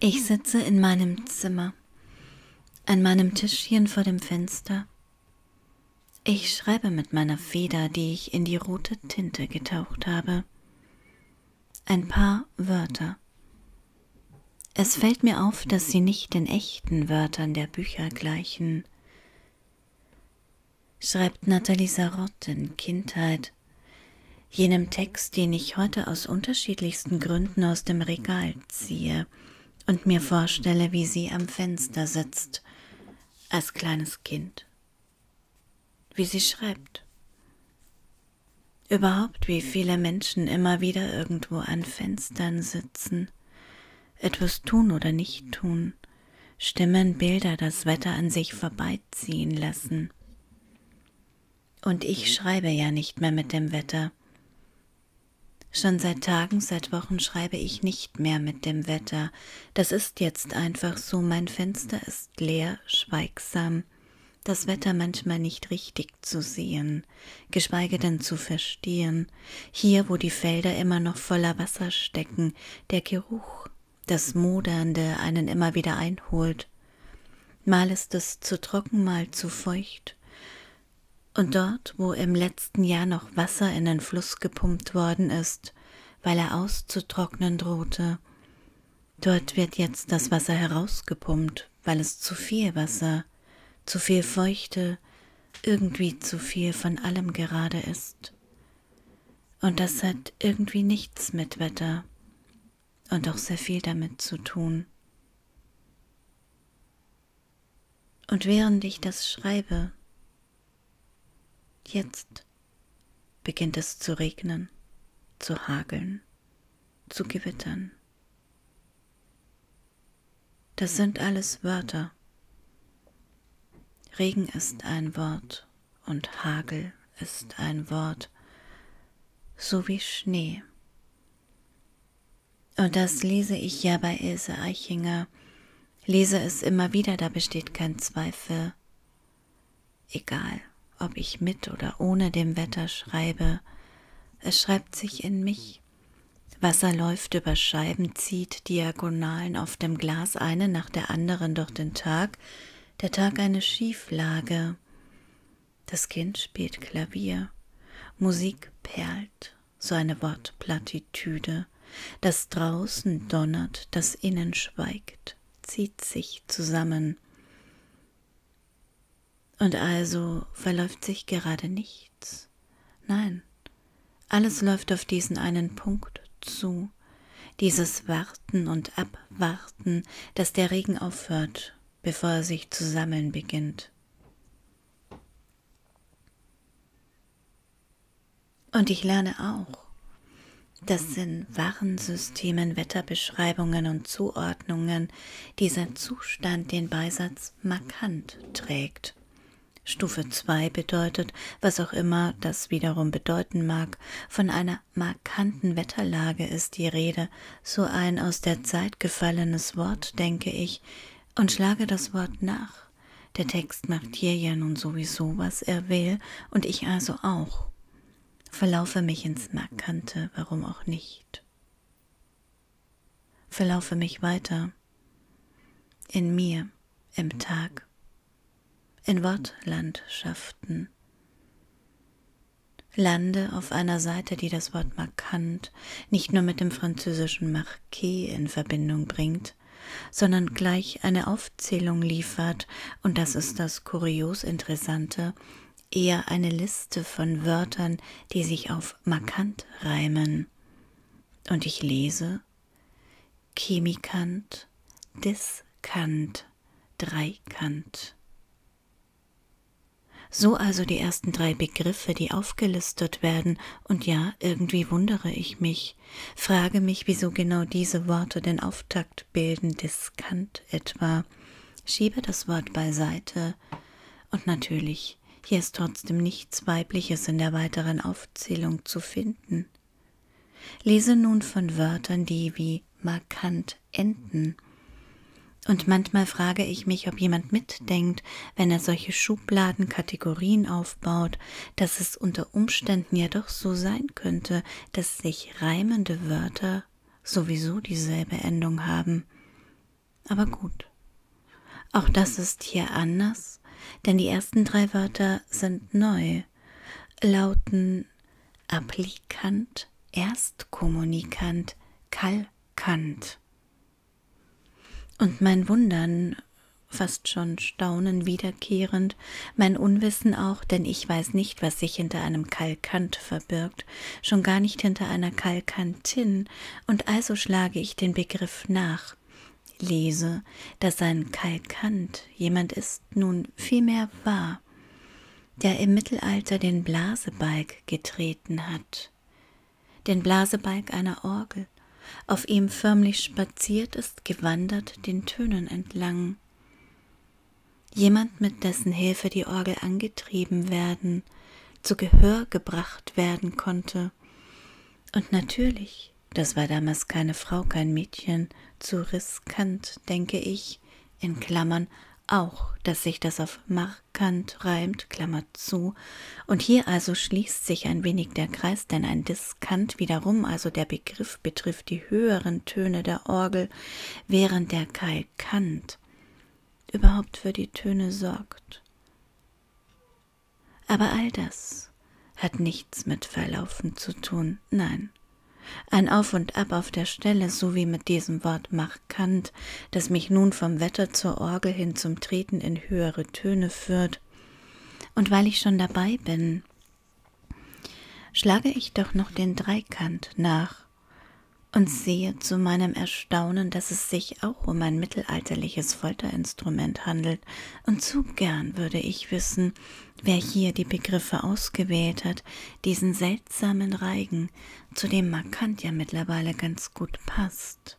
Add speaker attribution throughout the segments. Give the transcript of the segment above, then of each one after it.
Speaker 1: Ich sitze in meinem Zimmer, an meinem Tischchen vor dem Fenster. Ich schreibe mit meiner Feder, die ich in die rote Tinte getaucht habe. Ein paar Wörter. Es fällt mir auf, dass sie nicht den echten Wörtern der Bücher gleichen. Schreibt Nathalie Sarot in Kindheit, jenem Text, den ich heute aus unterschiedlichsten Gründen aus dem Regal ziehe und mir vorstelle, wie sie am Fenster sitzt, als kleines Kind, wie sie schreibt. Überhaupt, wie viele Menschen immer wieder irgendwo an Fenstern sitzen, etwas tun oder nicht tun, Stimmen, Bilder, das Wetter an sich vorbeiziehen lassen. Und ich schreibe ja nicht mehr mit dem Wetter, Schon seit Tagen, seit Wochen schreibe ich nicht mehr mit dem Wetter. Das ist jetzt einfach so. Mein Fenster ist leer, schweigsam. Das Wetter manchmal nicht richtig zu sehen, geschweige denn zu verstehen. Hier, wo die Felder immer noch voller Wasser stecken, der Geruch, das Modernde einen immer wieder einholt. Mal ist es zu trocken, mal zu feucht. Und dort, wo im letzten Jahr noch Wasser in den Fluss gepumpt worden ist, weil er auszutrocknen drohte, dort wird jetzt das Wasser herausgepumpt, weil es zu viel Wasser, zu viel Feuchte, irgendwie zu viel von allem gerade ist. Und das hat irgendwie nichts mit Wetter und auch sehr viel damit zu tun. Und während ich das schreibe, Jetzt beginnt es zu regnen, zu hageln, zu gewittern. Das sind alles Wörter. Regen ist ein Wort und Hagel ist ein Wort, so wie Schnee. Und das lese ich ja bei Ilse Eichinger, lese es immer wieder, da besteht kein Zweifel. Egal ob ich mit oder ohne dem Wetter schreibe, es schreibt sich in mich. Wasser läuft über Scheiben, zieht Diagonalen auf dem Glas eine nach der anderen durch den Tag, der Tag eine Schieflage. Das Kind spielt Klavier, Musik perlt, so eine Wortplattitüde, das draußen donnert, das innen schweigt, zieht sich zusammen, und also verläuft sich gerade nichts. Nein, alles läuft auf diesen einen Punkt zu, dieses Warten und Abwarten, dass der Regen aufhört, bevor er sich zu sammeln beginnt. Und ich lerne auch, dass in Warnsystemen, Wetterbeschreibungen und Zuordnungen dieser Zustand den Beisatz markant trägt. Stufe 2 bedeutet, was auch immer das wiederum bedeuten mag, von einer markanten Wetterlage ist die Rede, so ein aus der Zeit gefallenes Wort, denke ich, und schlage das Wort nach. Der Text macht hier ja nun sowieso, was er will, und ich also auch. Verlaufe mich ins Markante, warum auch nicht. Verlaufe mich weiter. In mir, im Tag in Wortlandschaften. Lande auf einer Seite, die das Wort markant nicht nur mit dem französischen Marquis in Verbindung bringt, sondern gleich eine Aufzählung liefert, und das ist das kurios Interessante, eher eine Liste von Wörtern, die sich auf markant reimen. Und ich lese Chemikant, Diskant, Dreikant. So also die ersten drei Begriffe, die aufgelistet werden, und ja, irgendwie wundere ich mich, frage mich, wieso genau diese Worte den Auftakt bilden, diskant etwa, schiebe das Wort beiseite, und natürlich, hier ist trotzdem nichts Weibliches in der weiteren Aufzählung zu finden. Lese nun von Wörtern, die wie markant enden, und manchmal frage ich mich, ob jemand mitdenkt, wenn er solche Schubladen, Kategorien aufbaut, dass es unter Umständen ja doch so sein könnte, dass sich reimende Wörter sowieso dieselbe Endung haben. Aber gut. Auch das ist hier anders, denn die ersten drei Wörter sind neu, lauten applikant, erstkommunikant, kalkant. Und mein Wundern fast schon Staunen wiederkehrend, mein Unwissen auch, denn ich weiß nicht, was sich hinter einem Kalkant verbirgt, schon gar nicht hinter einer Kalkantin, und also schlage ich den Begriff nach, lese, dass ein Kalkant jemand ist nun vielmehr wahr, der im Mittelalter den Blasebalg getreten hat, den Blasebalg einer Orgel, auf ihm förmlich spaziert ist, gewandert den Tönen entlang, jemand, mit dessen Hilfe die Orgel angetrieben werden, zu Gehör gebracht werden konnte. Und natürlich, das war damals keine Frau, kein Mädchen, zu riskant, denke ich, in Klammern auch, dass sich das auf markant reimt, Klammer zu, und hier also schließt sich ein wenig der Kreis, denn ein Diskant wiederum, also der Begriff betrifft die höheren Töne der Orgel, während der Kalkant überhaupt für die Töne sorgt. Aber all das hat nichts mit Verlaufen zu tun, nein. Ein Auf und Ab auf der Stelle, so wie mit diesem Wort markant, das mich nun vom Wetter zur Orgel hin zum Treten in höhere Töne führt. Und weil ich schon dabei bin, schlage ich doch noch den Dreikant nach, und sehe zu meinem Erstaunen, dass es sich auch um ein mittelalterliches Folterinstrument handelt, und zu gern würde ich wissen, wer hier die Begriffe ausgewählt hat, diesen seltsamen Reigen, zu dem Markant ja mittlerweile ganz gut passt.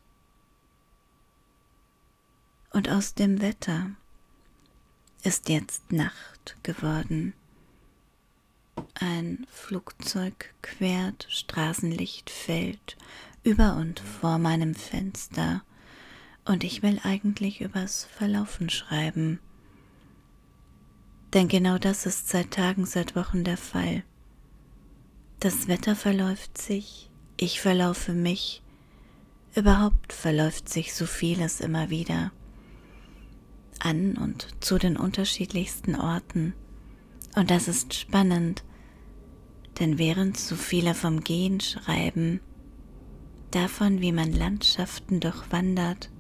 Speaker 1: Und aus dem Wetter ist jetzt Nacht geworden. Ein Flugzeug quert, Straßenlicht fällt über und vor meinem Fenster, und ich will eigentlich übers Verlaufen schreiben. Denn genau das ist seit Tagen, seit Wochen der Fall. Das Wetter verläuft sich, ich verlaufe mich, überhaupt verläuft sich so vieles immer wieder an und zu den unterschiedlichsten Orten. Und das ist spannend, denn während so viele vom Gehen schreiben, davon, wie man Landschaften durchwandert.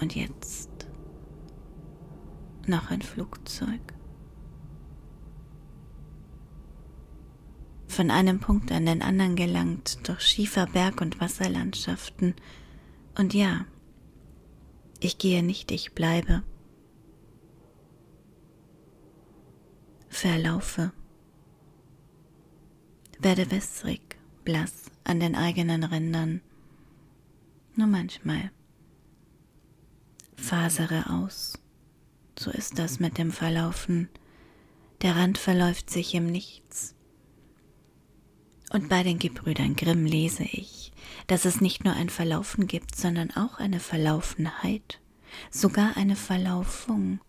Speaker 1: Und jetzt noch ein Flugzeug. Von einem Punkt an den anderen gelangt, durch schiefer Berg- und Wasserlandschaften. Und ja, ich gehe nicht, ich bleibe. Verlaufe werde wässrig, blass an den eigenen Rändern. Nur manchmal. Fasere aus. So ist das mit dem Verlaufen. Der Rand verläuft sich im Nichts. Und bei den Gebrüdern Grimm lese ich, dass es nicht nur ein Verlaufen gibt, sondern auch eine Verlaufenheit, sogar eine Verlaufung,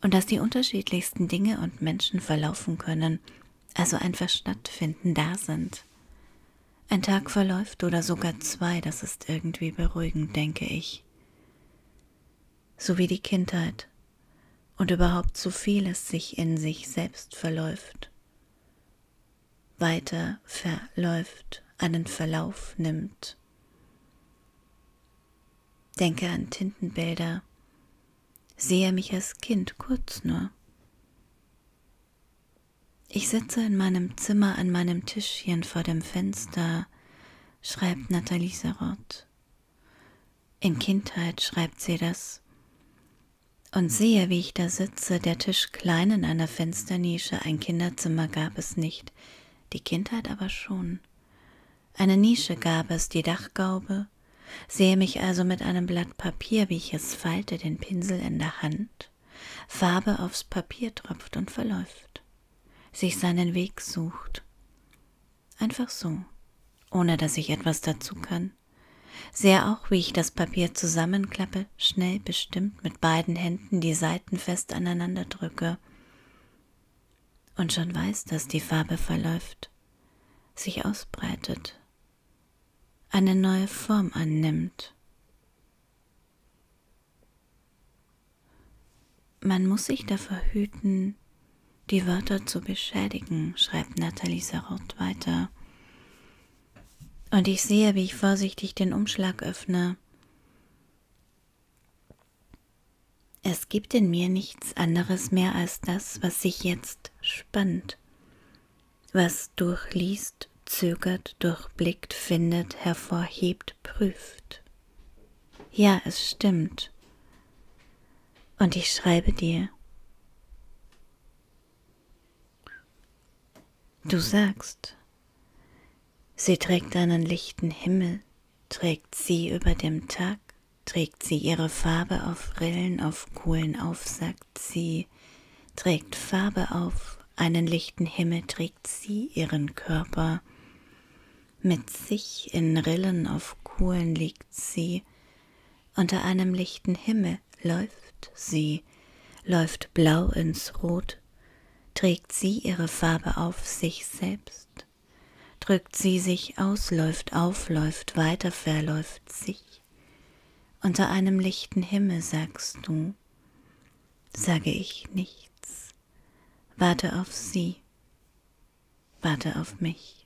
Speaker 1: und dass die unterschiedlichsten Dinge und Menschen verlaufen können, also einfach stattfinden, da sind. Ein Tag verläuft oder sogar zwei, das ist irgendwie beruhigend, denke ich. So wie die Kindheit und überhaupt so vieles sich in sich selbst verläuft, weiter verläuft, einen Verlauf nimmt. Denke an Tintenbilder, sehe mich als Kind kurz nur ich sitze in meinem Zimmer an meinem Tischchen vor dem Fenster, schreibt Nathalie Sarot. In Kindheit schreibt sie das. Und sehe, wie ich da sitze, der Tisch klein in einer Fensternische, ein Kinderzimmer gab es nicht, die Kindheit aber schon. Eine Nische gab es, die Dachgaube, sehe mich also mit einem Blatt Papier, wie ich es falte, den Pinsel in der Hand, Farbe aufs Papier tropft und verläuft sich seinen Weg sucht. Einfach so, ohne dass ich etwas dazu kann. Sehe auch, wie ich das Papier zusammenklappe, schnell bestimmt mit beiden Händen die Seiten fest aneinander drücke und schon weiß, dass die Farbe verläuft, sich ausbreitet, eine neue Form annimmt. Man muss sich davor hüten, die Wörter zu beschädigen, schreibt Nathalie Sarot weiter. Und ich sehe, wie ich vorsichtig den Umschlag öffne. Es gibt in mir nichts anderes mehr als das, was sich jetzt spannt, was durchliest, zögert, durchblickt, findet, hervorhebt, prüft. Ja, es stimmt. Und ich schreibe dir. Du sagst, sie trägt einen lichten Himmel, trägt sie über dem Tag, trägt sie ihre Farbe auf Rillen, auf Kohlen auf, sagt sie, trägt Farbe auf, einen lichten Himmel. Trägt sie ihren Körper, mit sich in Rillen auf Kohlen? Liegt sie, unter einem lichten Himmel? Läuft sie, läuft blau ins Rot, trägt sie ihre Farbe auf sich selbst, drückt sie sich aus, läuft auf, läuft weiter, verläuft sich. Unter einem lichten Himmel sagst du, sage ich nichts, warte auf sie, warte auf mich.